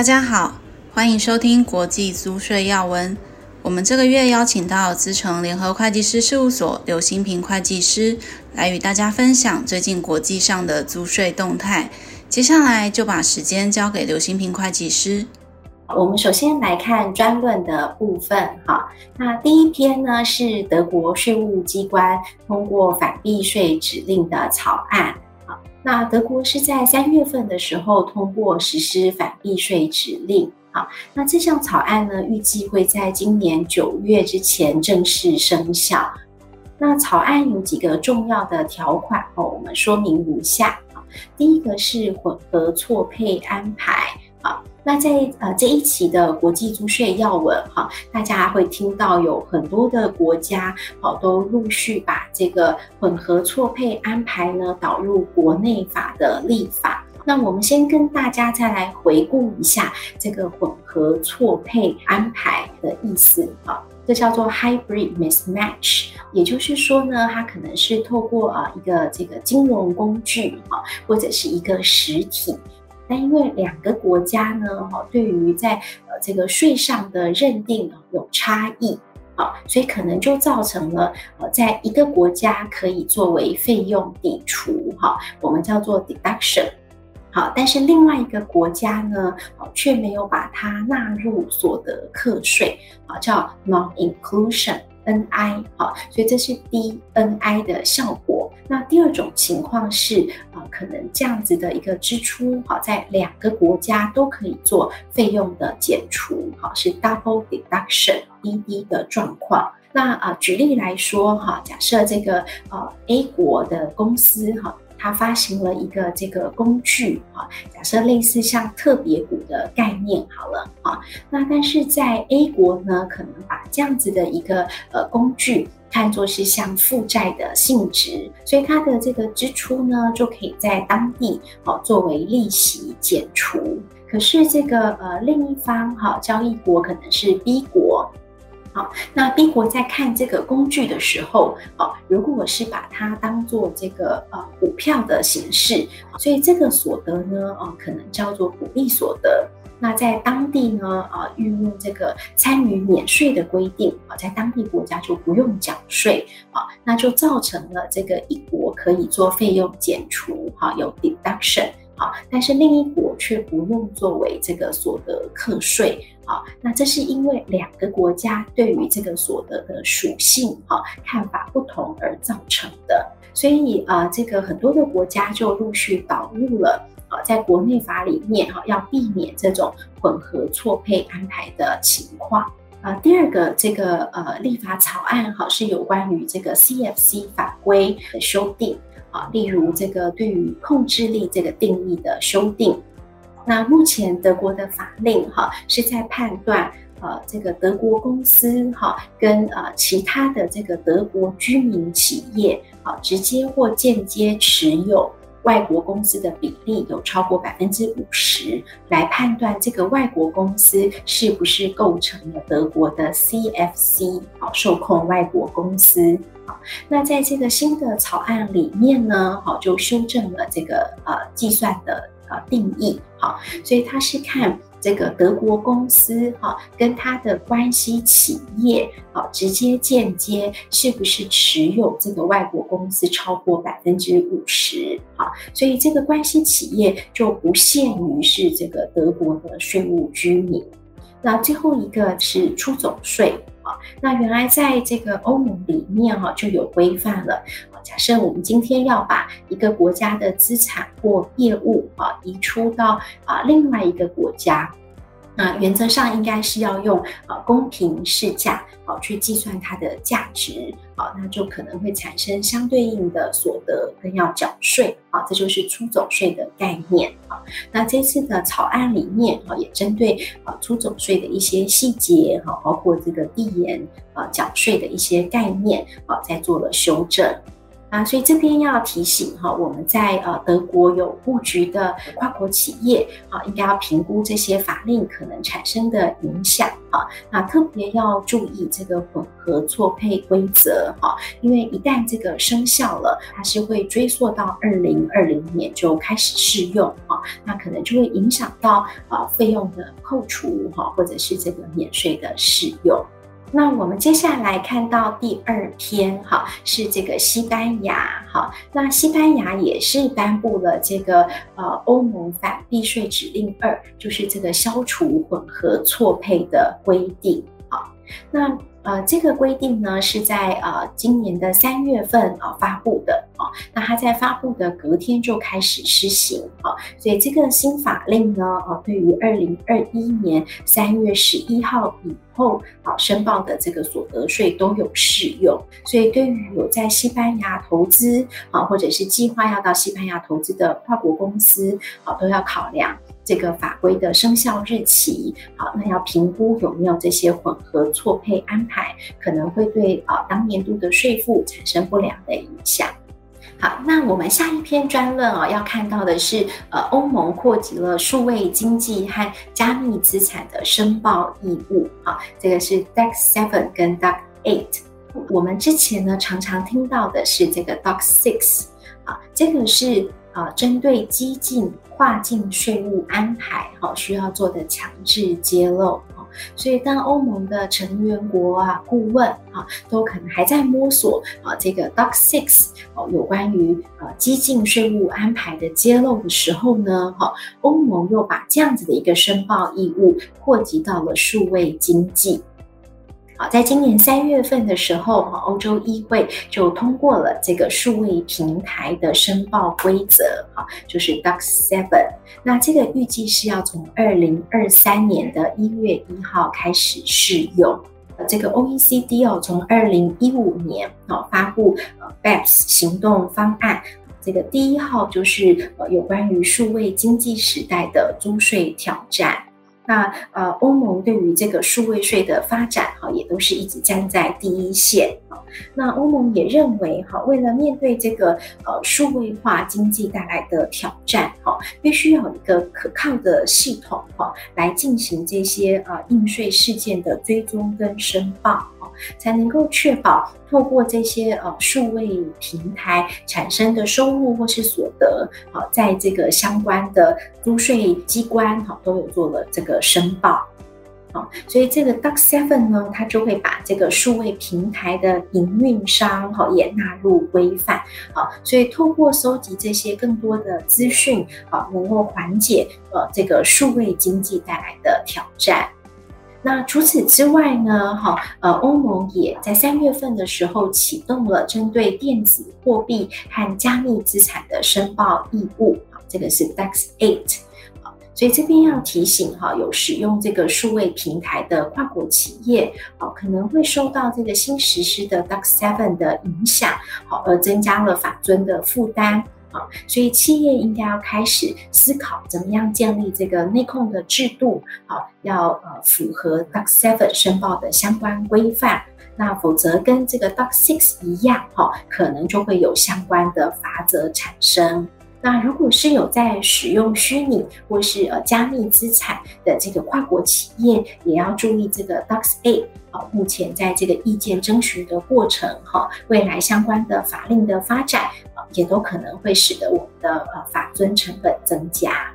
大家好，欢迎收听国际租税要闻。我们这个月邀请到资诚联合会计师事务所刘新平会计师来与大家分享最近国际上的租税动态。接下来就把时间交给刘新平会计师。我们首先来看专论的部分，哈，那第一篇呢是德国税务机关通过反避税指令的草案。那德国是在三月份的时候通过实施反避税指令，好，那这项草案呢，预计会在今年九月之前正式生效。那草案有几个重要的条款哦，我们说明如下。第一个是混合错配安排。那在呃这一期的国际租税要闻哈，大家会听到有很多的国家好都陆续把这个混合错配安排呢导入国内法的立法。那我们先跟大家再来回顾一下这个混合错配安排的意思啊，这叫做 hybrid mismatch，也就是说呢，它可能是透过啊一个这个金融工具啊，或者是一个实体。但因为两个国家呢，哈，对于在呃这个税上的认定有差异，好，所以可能就造成了呃，在一个国家可以作为费用抵除，哈，我们叫做 deduction，好，但是另外一个国家呢，哦，却没有把它纳入所得课税，啊，叫 non-inclusion。NI 好，所以这是 DNI 的效果。那第二种情况是，啊，可能这样子的一个支出，好，在两个国家都可以做费用的减除，好，是 Double Deduction（DD） 的状况。那啊，举例来说，哈，假设这个呃 A 国的公司，哈。它发行了一个这个工具啊，假设类似像特别股的概念好了啊，那但是在 A 国呢，可能把这样子的一个呃工具看作是像负债的性质，所以它的这个支出呢就可以在当地哦作为利息减除。可是这个呃另一方哈交易国可能是 B 国。好，那 B 国在看这个工具的时候，哦，如果我是把它当做这个呃股票的形式，所以这个所得呢，呃，可能叫做股利所得。那在当地呢，啊，运用这个参与免税的规定，啊，在当地国家就不用缴税，啊，那就造成了这个一国可以做费用减除，哈，有 deduction。好，但是另一国却不用作为这个所得课税。好，那这是因为两个国家对于这个所得的属性哈看法不同而造成的。所以啊，这个很多的国家就陆续导入了啊，在国内法里面哈，要避免这种混合错配安排的情况。啊，第二个这个呃立法草案哈是有关于这个 CFC 法规的修订。啊，例如这个对于控制力这个定义的修订，那目前德国的法令哈是在判断呃这个德国公司哈跟啊其他的这个德国居民企业啊直接或间接持有外国公司的比例有超过百分之五十，来判断这个外国公司是不是构成了德国的 CFC 啊受控外国公司。那在这个新的草案里面呢，好，就修正了这个呃计算的呃定义，好，所以它是看这个德国公司哈跟他的关系企业，好，直接间接是不是持有这个外国公司超过百分之五十，好，所以这个关系企业就不限于是这个德国的税务居民。那最后一个是出走税。那原来在这个欧盟里面哈就有规范了。假设我们今天要把一个国家的资产或业务啊移出到啊另外一个国家。那原则上应该是要用呃公平市价好去计算它的价值好，那就可能会产生相对应的所得跟要缴税啊，这就是出走税的概念啊。那这次的草案里面啊，也针对啊出走税的一些细节哈，包括这个递延啊缴税的一些概念啊，在做了修正。啊，所以这边要提醒哈，我们在呃德国有布局的跨国企业啊，应该要评估这些法令可能产生的影响啊。那特别要注意这个混合错配规则哈，因为一旦这个生效了，它是会追溯到二零二零年就开始适用啊。那可能就会影响到啊费用的扣除哈，或者是这个免税的适用。那我们接下来看到第二篇哈，是这个西班牙哈。那西班牙也是颁布了这个呃欧盟反避税指令二，就是这个消除混合错配的规定。好，那。呃，这个规定呢是在呃今年的三月份啊、呃、发布的啊、那它在发布的隔天就开始施行啊、所以这个新法令呢，呃，对于二零二一年三月十一号以后啊、申报的这个所得税都有适用，所以对于有在西班牙投资啊、或者是计划要到西班牙投资的跨国公司啊、都要考量。这个法规的生效日期，好，那要评估有没有这些混合错配安排，可能会对啊当年度的税负产生不良的影响。好，那我们下一篇专论哦，要看到的是呃欧盟扩及了数位经济和加密资产的申报义务。好，这个是 DAC Seven 跟 DAC Eight。我们之前呢常常听到的是这个 Doc Six，啊，这个是。啊，针对激进跨境税务安排，哈，需要做的强制揭露，哈，所以当欧盟的成员国啊、顾问啊，都可能还在摸索啊，这个 Doc Six 哦，有关于呃激进税务安排的揭露的时候呢，哈，欧盟又把这样子的一个申报义务扩及到了数位经济。好，在今年三月份的时候，哈，欧洲议会就通过了这个数位平台的申报规则，哈，就是 DAC Seven。那这个预计是要从二零二三年的一月一号开始试用。这个 OECD 哦，从二零一五年哦发布呃 BEPS 行动方案，这个第一号就是呃有关于数位经济时代的租税挑战。那呃，欧盟对于这个数位税的发展，哈，也都是一直站在第一线。那欧盟也认为，哈，为了面对这个呃数位化经济带来的挑战，哈，必须要有一个可靠的系统，哈，来进行这些呃应税事件的追踪跟申报。才能够确保透过这些呃数位平台产生的收入或是所得，好，在这个相关的租税机关好都有做了这个申报，好，所以这个 DAC Seven 呢，它就会把这个数位平台的营运商好也纳入规范，好，所以透过收集这些更多的资讯，好，能够缓解呃这个数位经济带来的挑战。那除此之外呢，哈，呃，欧盟也在三月份的时候启动了针对电子货币和加密资产的申报义务，好，这个是 DAC Eight，好，所以这边要提醒哈，有使用这个数位平台的跨国企业，好，可能会受到这个新实施的 DAC Seven 的影响，好，而增加了法遵的负担。啊，所以企业应该要开始思考怎么样建立这个内控的制度，好，要呃符合 DAC Seven 申报的相关规范，那否则跟这个 DAC Six 一样，哈，可能就会有相关的罚则产生。那如果是有在使用虚拟或是呃加密资产的这个跨国企业，也要注意这个 DAC Eight。好，目前在这个意见征询的过程，哈，未来相关的法令的发展，也都可能会使得我们的呃法遵成本增加。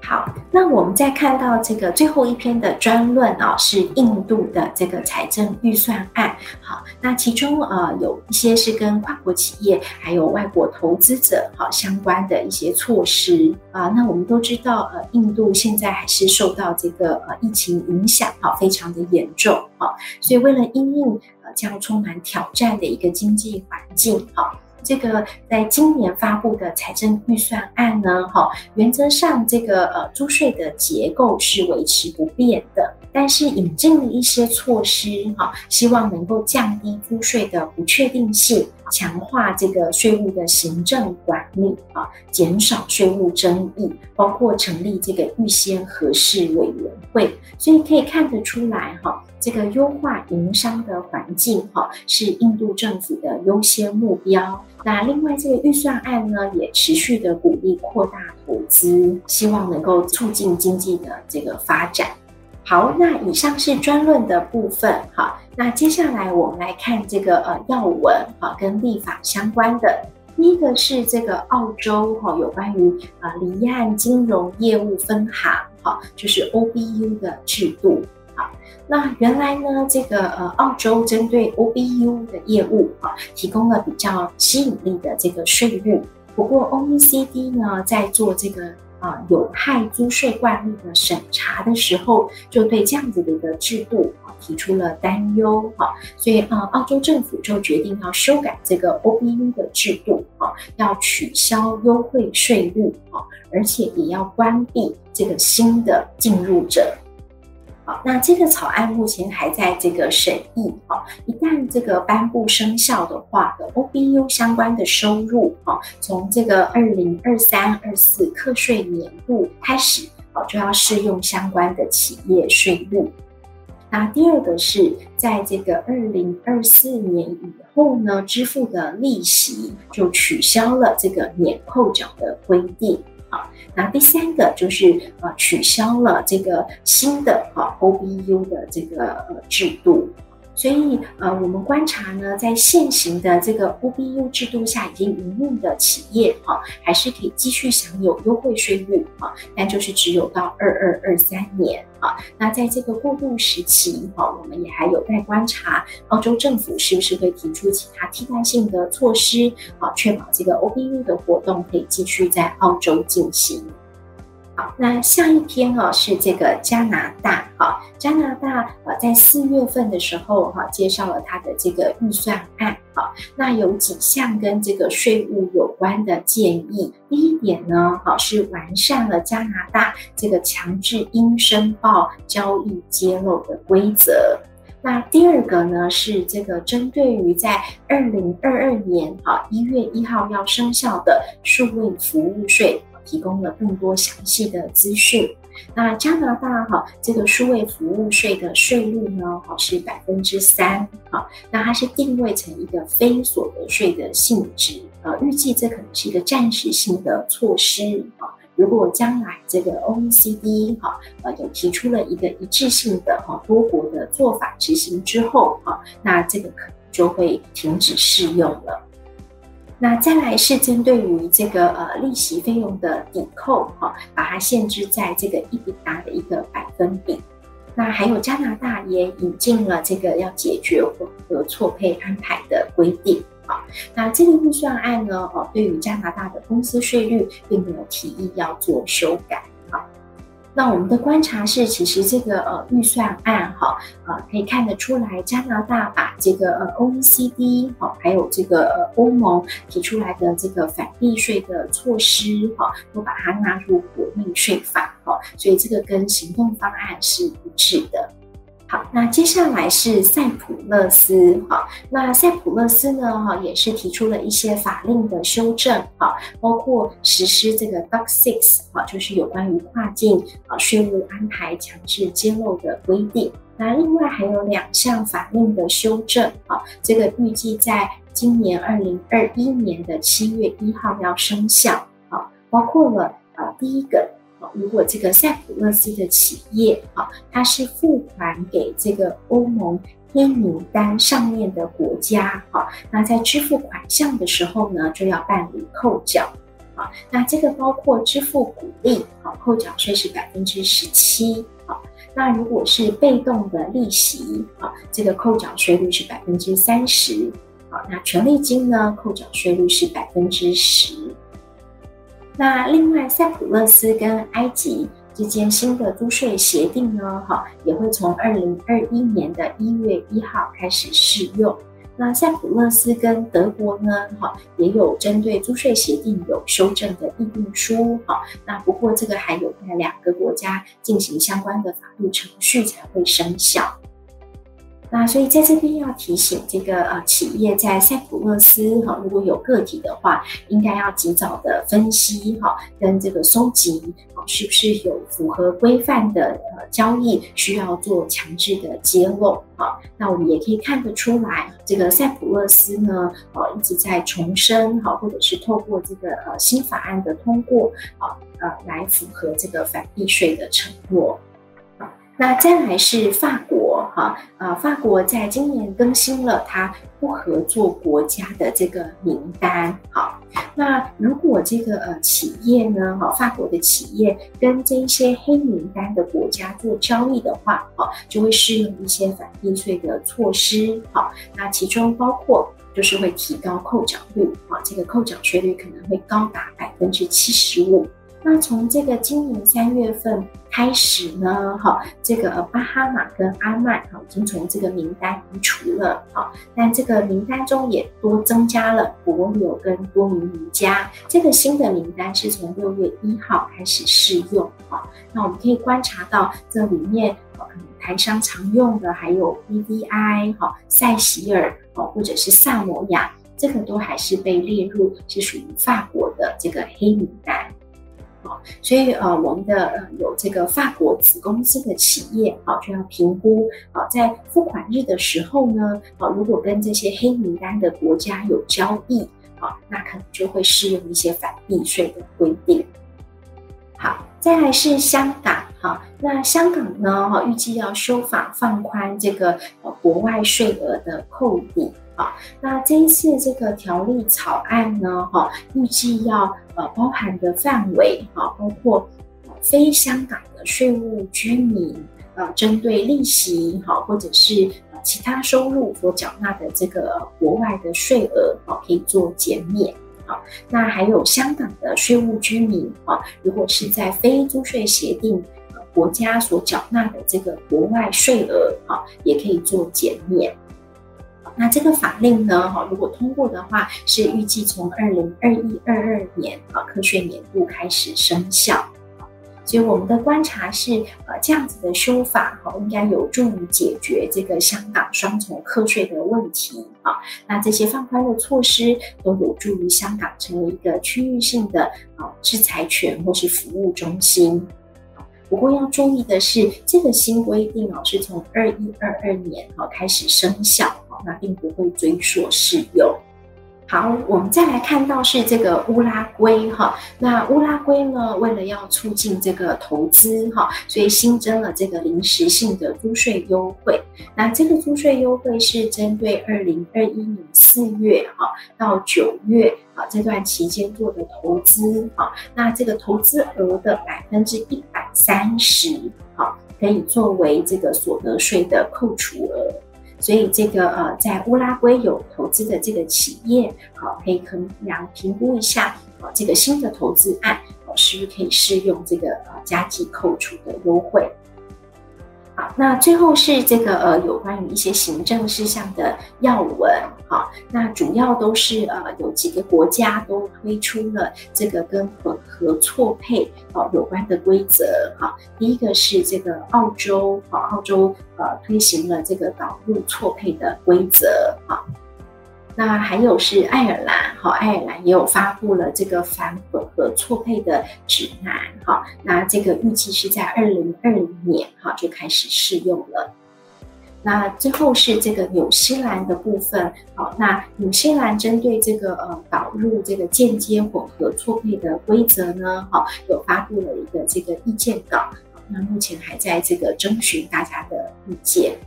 好，那我们再看到这个最后一篇的专论啊，是印度的这个财政预算案。好，那其中呃有一些是跟跨国企业还有外国投资者好相关的一些措施啊。那我们都知道，呃，印度现在还是受到这个呃疫情影响，哈，非常的严重啊。所以为了应应呃这样充满挑战的一个经济环境，哈。这个在今年发布的财政预算案呢，哈，原则上这个呃租税的结构是维持不变的，但是引进了一些措施，哈，希望能够降低租税的不确定性，强化这个税务的行政管理，啊，减少税务争议，包括成立这个预先核释委员会，所以可以看得出来，哈。这个优化营商的环境，哈，是印度政府的优先目标。那另外，这个预算案呢，也持续的鼓励扩大投资，希望能够促进经济的这个发展。好，那以上是专论的部分，哈。那接下来我们来看这个呃要闻，哈，跟立法相关的。第一个是这个澳洲哈，有关于啊离岸金融业务分行哈，就是 OBU 的制度。好，那原来呢，这个呃澳洲针对 OBU 的业务啊，提供了比较吸引力的这个税率。不过 OECD 呢，在做这个。啊，有害租税惯例的审查的时候，就对这样子的一个制度啊提出了担忧啊，所以啊，澳洲政府就决定要修改这个 OBU 的制度啊，要取消优惠税率啊，而且也要关闭这个新的进入者。那这个草案目前还在这个审议哦，一旦这个颁布生效的话的 OBU 相关的收入哦，从这个二零二三二四课税年度开始哦，就要适用相关的企业税率。那第二个是在这个二零二四年以后呢，支付的利息就取消了这个免扣缴的规定。好，那第三个就是呃取消了这个新的啊 OBU 的这个呃制度。所以，呃，我们观察呢，在现行的这个 OBU 制度下已经营运的企业，哈、啊，还是可以继续享有优惠税率，哈、啊，但就是只有到二二二三年，啊，那在这个过渡时期，哈、啊，我们也还有待观察，澳洲政府是不是会提出其他替代性的措施，啊，确保这个 OBU 的活动可以继续在澳洲进行。那下一篇哈是这个加拿大哈，加拿大呃在四月份的时候哈介绍了他的这个预算案哈，那有几项跟这个税务有关的建议。第一点呢，好是完善了加拿大这个强制应申报交易揭露的规则。那第二个呢是这个针对于在二零二二年哈一月一号要生效的数位服务税。提供了更多详细的资讯。那加拿大哈这个数位服务税的税率呢，哈是百分之三，哈，那它是定位成一个非所得税的性质，呃，预计这可能是一个暂时性的措施，哈。如果将来这个 OECD 哈呃有提出了一个一致性的哈多国的做法执行之后，哈，那这个可能就会停止适用了。那再来是针对于这个呃利息费用的抵扣哈，把它限制在这个一笔拿的一个百分比。那还有加拿大也引进了这个要解决混合错配安排的规定啊。那这个预算案呢，哦，对于加拿大的公司税率并没有提议要做修改。那我们的观察是，其实这个呃预算案哈，呃可以看得出来，加拿大把这个呃 OECD 哈，还有这个呃欧盟提出来的这个反避税的措施哈，都把它纳入国内税法哈，所以这个跟行动方案是一致的。好，那接下来是塞浦勒斯哈，那塞浦勒斯呢哈也是提出了一些法令的修正哈，包括实施这个 DAC6 哈，就是有关于跨境啊税务安排强制揭露的规定。那另外还有两项法令的修正啊，这个预计在今年二零二一年的七月一号要生效啊，包括了啊第一个。如果这个塞浦路斯的企业，哈，它是付款给这个欧盟黑名单上面的国家，哈，那在支付款项的时候呢，就要办理扣缴，啊，那这个包括支付股利，好，扣缴税是百分之十七，好，那如果是被动的利息，啊，这个扣缴税率是百分之三十，好，那权利金呢，扣缴税率是百分之十。那另外，塞浦路斯跟埃及之间新的租税协定呢，哈，也会从二零二一年的一月一号开始适用。那塞浦路斯跟德国呢，哈，也有针对租税协定有修正的议定书，哈。那不过这个还有在两个国家进行相关的法律程序才会生效。那所以在这边要提醒这个呃企业在塞浦路斯哈，如果有个体的话，应该要及早的分析哈，跟这个搜集啊，是不是有符合规范的呃交易需要做强制的揭露啊？那我们也可以看得出来，这个塞浦路斯呢，呃一直在重申哈，或者是透过这个呃新法案的通过啊，呃来符合这个反避税的承诺。那再来是法国哈，呃，法国在今年更新了它不合作国家的这个名单，好，那如果这个呃企业呢，哈，法国的企业跟这一些黑名单的国家做交易的话，哈，就会适用一些反避税的措施，好，那其中包括就是会提高扣缴率，啊，这个扣缴税率可能会高达百分之七十五。那从这个今年三月份开始呢，哈，这个巴哈马跟阿曼哈已经从这个名单移除了，哈，但这个名单中也多增加了帛琉跟多米尼加，这个新的名单是从六月一号开始试用，哈，那我们可以观察到这里面，可能台商常用的还有 B D I，哈、塞西尔哦，或者是萨摩亚，这个都还是被列入是属于法国的这个黑名单。所以呃，我们的呃有这个法国子公司的企业啊，就要评估啊，在付款日的时候呢，啊，如果跟这些黑名单的国家有交易啊，那可能就会适用一些反避税的规定。好，再来是香港哈，那香港呢哈，预计要修法放宽这个呃国外税额的扣抵。好，那这一次这个条例草案呢，哈，预计要呃包含的范围，哈，包括非香港的税务居民，呃，针对利息，哈，或者是其他收入所缴纳的这个国外的税额，哈，可以做减免，好，那还有香港的税务居民，哈，如果是在非租税协定国家所缴纳的这个国外税额，哈，也可以做减免。那这个法令呢，哈，如果通过的话，是预计从二零二一二二年啊课税年度开始生效。所以我们的观察是，呃，这样子的修法哈，应该有助于解决这个香港双重课税的问题啊。那这些放宽的措施都有助于香港成为一个区域性的啊制裁权或是服务中心。不过要注意的是，这个新规定哦，是从二一二二年哈开始生效，那并不会追溯适用。好，我们再来看到是这个乌拉圭哈，那乌拉圭呢，为了要促进这个投资哈，所以新增了这个临时性的租税优惠。那这个租税优惠是针对二零二一年四月哈到九月啊这段期间做的投资哈，那这个投资额的百分之一百三十哈，可以作为这个所得税的扣除额。所以这个呃，在乌拉圭有投资的这个企业，好，可以衡量评估一下，啊，这个新的投资案，哦，是不是可以适用这个呃加计扣除的优惠。好，那最后是这个呃，有关于一些行政事项的要闻，好，那主要都是呃，有几个国家都推出了这个跟混合错配哦有关的规则，好，第一个是这个澳洲，好，澳洲呃推行了这个导入错配的规则，好。那还有是爱尔兰，哈，爱尔兰也有发布了这个反混合错配的指南，哈，那这个预计是在二零二零年，哈，就开始适用了。那最后是这个纽西兰的部分，好，那纽西兰针对这个呃导入这个间接混合错配的规则呢，哈，有发布了一个这个意见稿，那目前还在这个征询大家的意见。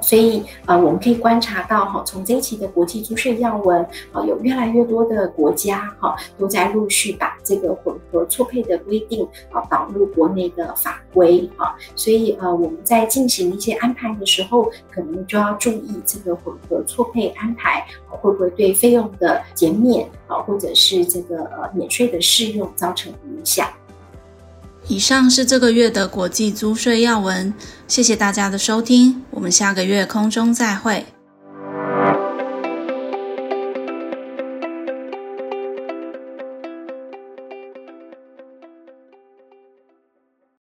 所以，呃，我们可以观察到，哈，从这一期的国际租税要闻，啊，有越来越多的国家，哈，都在陆续把这个混合错配的规定，啊，导入国内的法规，啊。所以，呃，我们在进行一些安排的时候，可能就要注意这个混合错配安排会不会对费用的减免，啊，或者是这个呃免税的适用造成影响。以上是这个月的国际租税要闻，谢谢大家的收听，我们下个月空中再会。